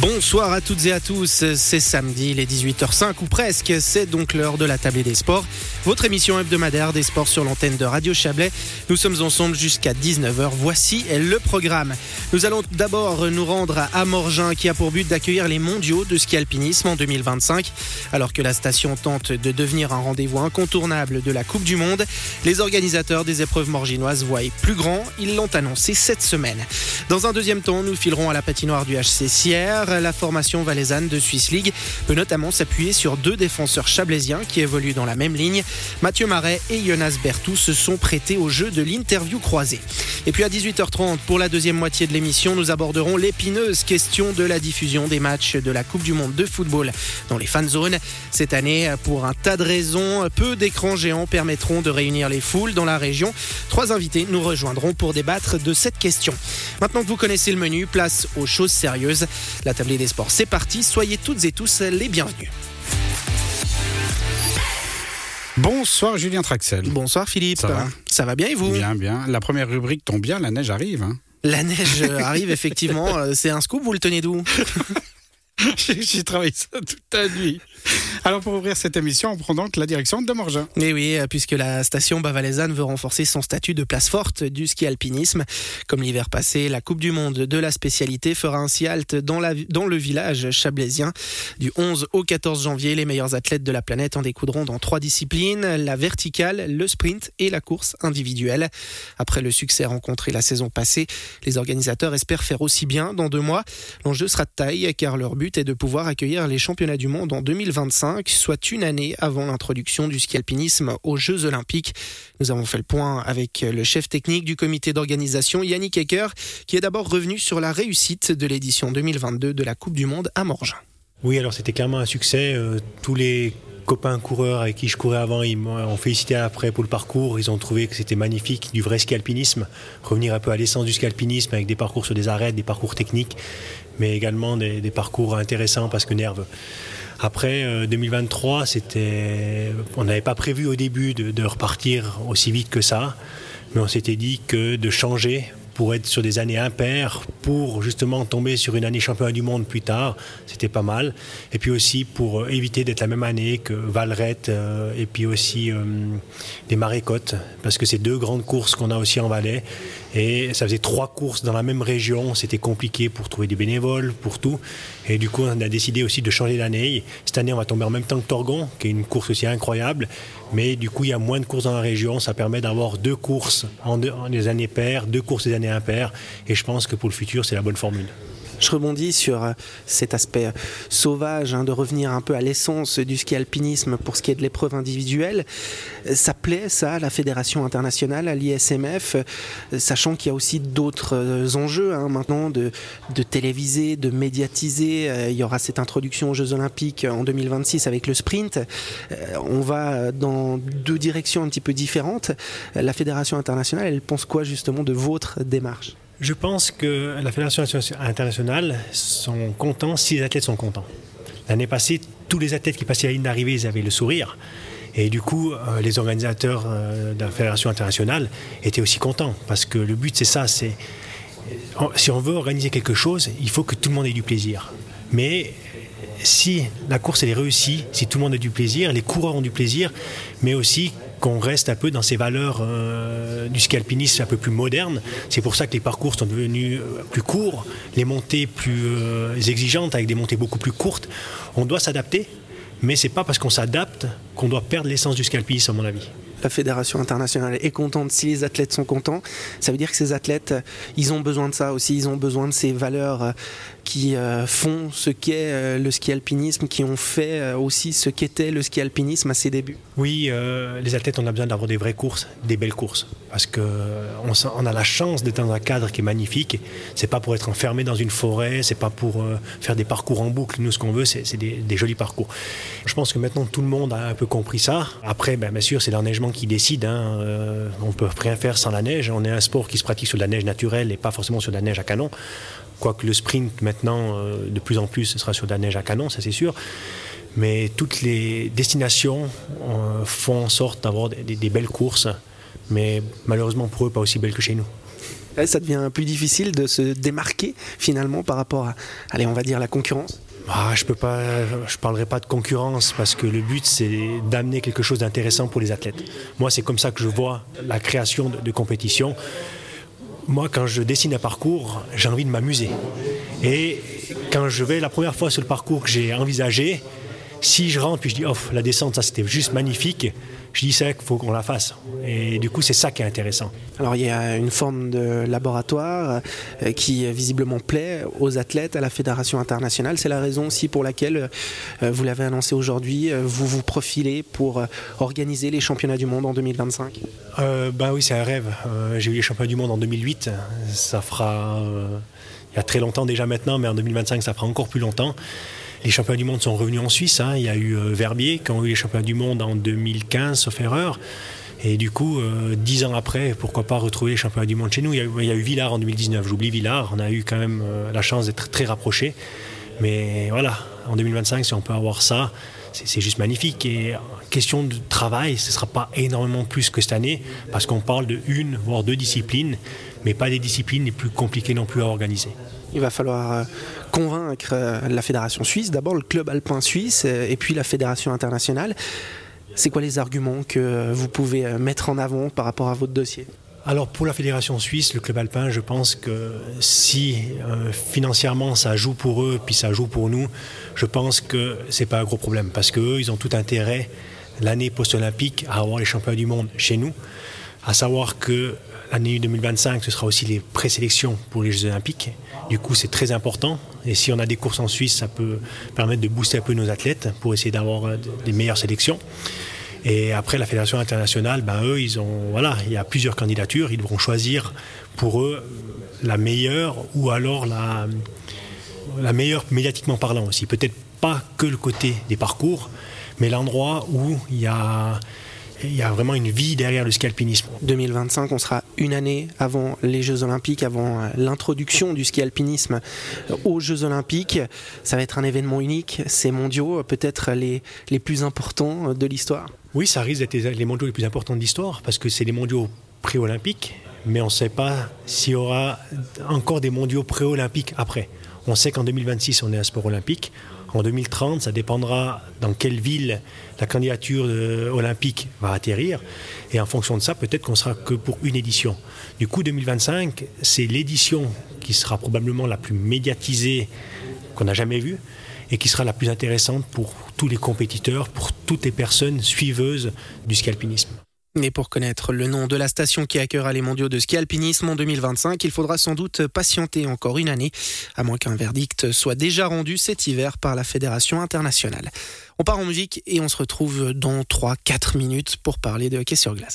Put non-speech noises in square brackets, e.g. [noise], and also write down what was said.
Bonsoir à toutes et à tous, c'est samedi, les 18h05 ou presque, c'est donc l'heure de la tablée des sports, votre émission hebdomadaire des sports sur l'antenne de Radio Chablais. Nous sommes ensemble jusqu'à 19h, voici le programme. Nous allons d'abord nous rendre à Morgin qui a pour but d'accueillir les mondiaux de ski alpinisme en 2025. Alors que la station tente de devenir un rendez-vous incontournable de la Coupe du Monde, les organisateurs des épreuves morginoises voient plus grand, ils l'ont annoncé cette semaine. Dans un deuxième temps, nous filerons à la patinoire du La formation valaisanne de Swiss League peut notamment s'appuyer sur deux défenseurs chablaisiens qui évoluent dans la même ligne. Mathieu Marais et Jonas Bertou se sont prêtés au jeu de l'interview croisée. Et puis à 18h30, pour la deuxième moitié de l'émission, nous aborderons l'épineuse question de la diffusion des matchs de la Coupe du Monde de football dans les fan zones. Cette année, pour un tas de raisons, peu d'écrans géants permettront de réunir les foules dans la région. Trois invités nous rejoindront pour débattre de cette question. Maintenant que vous connaissez le menu, place aux choses sérieuse. La tablée des sports, c'est parti. Soyez toutes et tous les bienvenus. Bonsoir Julien Traxel. Bonsoir Philippe. Ça va Ça va bien et vous? Bien, bien. La première rubrique tombe bien, la neige arrive. hein. La neige [laughs] arrive effectivement. Euh, C'est un scoop, vous le tenez d'où? [laughs] J'ai travaillé ça toute la nuit. Alors pour ouvrir cette émission, on prend donc la direction de Morgin. Eh oui, euh, puisque la station bavalaisane veut renforcer son statut de place forte du ski alpinisme. Comme l'hiver passé, la Coupe du Monde de la spécialité fera ainsi halte dans, la, dans le village chablaisien. Du 11 au 14 janvier, les meilleurs athlètes de la planète en découdront dans trois disciplines, la verticale, le sprint et la course individuelle. Après le succès rencontré la saison passée, les organisateurs espèrent faire aussi bien dans deux mois. L'enjeu sera de taille car leur but est de pouvoir accueillir les championnats du monde en 2025, soit une année avant l'introduction du ski alpinisme aux Jeux Olympiques. Nous avons fait le point avec le chef technique du comité d'organisation, Yannick Ecker, qui est d'abord revenu sur la réussite de l'édition 2022 de la Coupe du Monde à Morgin. Oui, alors c'était clairement un succès. Euh, tous les copains coureurs avec qui je courais avant, ils m'ont félicité après pour le parcours. Ils ont trouvé que c'était magnifique, du vrai ski alpinisme. Revenir un peu à l'essence du ski alpinisme avec des parcours sur des arêtes, des parcours techniques, mais également des, parcours intéressants parce que nerveux. Après euh, 2023, c'était, on n'avait pas prévu au début de repartir aussi vite que ça, mais on s'était dit que de changer pour être sur des années impaires, pour justement tomber sur une année championnat du monde plus tard, c'était pas mal. Et puis aussi pour euh, éviter d'être la même année que Valrette euh, et puis aussi euh, des Marécottes, parce que c'est deux grandes courses qu'on a aussi en Valais. Et ça faisait trois courses dans la même région, c'était compliqué pour trouver des bénévoles, pour tout. Et du coup, on a décidé aussi de changer d'année. Cette année, on va tomber en même temps que Torgon, qui est une course aussi incroyable. Mais du coup, il y a moins de courses dans la région. Ça permet d'avoir deux courses en des années paires, deux courses des années impaires. Et je pense que pour le futur, c'est la bonne formule. Je rebondis sur euh, cet aspect euh, sauvage, hein, de revenir un peu à l'essence du ski alpinisme pour ce qui est de l'épreuve individuelle. Euh, Ça plaît, ça, à la Fédération internationale, à l'ISMF, sachant qu'il y a aussi d'autres enjeux hein, maintenant de, de téléviser, de médiatiser. Il y aura cette introduction aux Jeux Olympiques en 2026 avec le sprint. On va dans deux directions un petit peu différentes. La Fédération internationale, elle pense quoi justement de votre démarche? Je pense que la Fédération internationale sont contents si les athlètes sont contents. L'année passée, tous les athlètes qui passaient la ligne d'arrivée, ils avaient le sourire. Et du coup, euh, les organisateurs euh, de la Fédération internationale étaient aussi contents. Parce que le but, c'est ça, c'est... euh, Si on veut organiser quelque chose, il faut que tout le monde ait du plaisir. Mais si la course elle est réussie, si tout le monde a du plaisir, les coureurs ont du plaisir, mais aussi qu'on reste un peu dans ces valeurs euh, du ski un peu plus moderne. C'est pour ça que les parcours sont devenus euh, plus courts, les montées plus euh, exigeantes avec des montées beaucoup plus courtes. On doit s'adapter, mais c'est pas parce qu'on s'adapte qu'on doit perdre l'essence du ski à mon avis. la Fédération internationale est contente, si les athlètes sont contents, ça veut dire que ces athlètes, ils ont besoin de ça aussi, ils ont besoin de ces valeurs qui euh, font ce qu'est euh, le ski alpinisme, qui ont fait euh, aussi ce qu'était le ski alpinisme à ses débuts. Oui, les athlètes, on a besoin d'avoir des vraies courses, des belles courses. Parce qu'on on a la chance d'être dans un cadre qui est magnifique. C'est pas pour être enfermé dans une forêt, c'est pas pour faire des parcours en boucle. Nous, ce qu'on veut, c'est des, jolis parcours. Je pense que maintenant, tout le monde a un peu compris ça. Après, ben, bien sûr, c'est l'enneigement qui décide. hein. On peut rien faire sans la neige. On est un sport qui se pratique sur de la neige naturelle et pas forcément sur de la neige à canon. Quoique le sprint, maintenant, euh, de plus en plus, ce sera sur de la neige à canon, ça c'est sûr. Mais toutes les destinations euh, font en sorte d'avoir des, belles courses, mais malheureusement pour eux, pas aussi belles que chez nous. Ça devient plus difficile de se démarquer finalement par rapport à, allez, on va dire la concurrence? Ah, je peux pas, je parlerai pas de concurrence parce que le but c'est d'amener quelque chose d'intéressant pour les athlètes. Moi, c'est comme ça que je vois la création de, de compétition. Moi, quand je dessine un parcours, j'ai envie de m'amuser. Et quand je vais la première fois sur le parcours que j'ai envisagé, si je rentre puis je dis, oh, la descente, ça c'était juste magnifique, je dis c'est qu'il faut qu'on la fasse. Et du coup, c'est ça qui est intéressant. Alors, il y a une forme de laboratoire euh, qui visiblement plaît aux athlètes, à la Fédération internationale. C'est la raison aussi pour laquelle, euh, vous l'avez annoncé aujourd'hui, euh, vous vous profilez pour organiser les championnats du monde en 2025 euh, Ben oui, c'est un rêve. J'ai eu les championnats du monde en 2008. Ça fera. il y a très longtemps déjà maintenant, mais en 2025, ça fera encore plus longtemps. Les championnats du monde sont revenus en Suisse. Hein. Il y a eu euh, Verbier qui ont eu les championnats du monde en 2015, sauf erreur. Et du coup, euh, dix ans après, pourquoi pas retrouver les championnats du monde chez nous? Il y, a, eu Villars en 2019. J'oublie Villars. On a eu quand même euh, la chance d'être très rapprochés. Mais voilà, en 2025, si on peut avoir ça, c'est juste magnifique. Et question de travail, ce ne sera pas énormément plus que cette année, parce qu'on parle de une, voire deux disciplines, mais pas des disciplines les plus compliquées non plus à organiser. Il va falloir convaincre la fédération suisse, d'abord le club alpin suisse, et puis la fédération internationale. C'est quoi les arguments que vous pouvez mettre en avant par rapport à votre dossier? Alors pour la fédération suisse, le club alpin, je pense que si euh, financièrement ça joue pour eux, puis ça joue pour nous, je pense que c'est pas un gros problème parce qu'eux, ils ont tout intérêt l'année post-olympique à avoir les championnats du monde chez nous. À savoir que l'année 2025, ce sera aussi les présélections pour les Jeux olympiques. Du coup, c'est très important. Et si on a des courses en Suisse, ça peut permettre de booster un peu nos athlètes pour essayer d'avoir des meilleures sélections. Et après, la fédération internationale, ben, eux, ils ont, voilà, il y a plusieurs candidatures. Ils devront choisir pour eux la meilleure ou alors la, la meilleure médiatiquement parlant aussi. Peut-être pas que le côté des parcours, mais l'endroit où il y a il y a vraiment une vie derrière le ski alpinisme. 2025, on sera une année avant les Jeux Olympiques, avant l'introduction du ski alpinisme aux Jeux Olympiques. Ça va être un événement unique, ces mondiaux, peut-être les, les plus importants de l'histoire. Oui, ça risque d'être les mondiaux les plus importants de l'histoire, parce que c'est les mondiaux pré-olympiques, mais on ne sait pas s'il y aura encore des mondiaux pré-olympiques après. On sait qu'en 2026, on est un sport olympique. En 2030, ça dépendra dans quelle ville la candidature olympique va atterrir. Et en fonction de ça, peut-être qu'on sera que pour une édition. Du coup, 2025, c'est l'édition qui sera probablement la plus médiatisée qu'on n'a jamais vue et qui sera la plus intéressante pour tous les compétiteurs, pour toutes les personnes suiveuses du ski alpinisme. Mais pour connaître le nom de la station qui accueillera les mondiaux de ski alpinisme en 2025, il faudra sans doute patienter encore une année, à moins qu'un verdict soit déjà rendu cet hiver par la Fédération internationale. On part en musique et on se retrouve dans 3-4 minutes pour parler de hockey sur glace.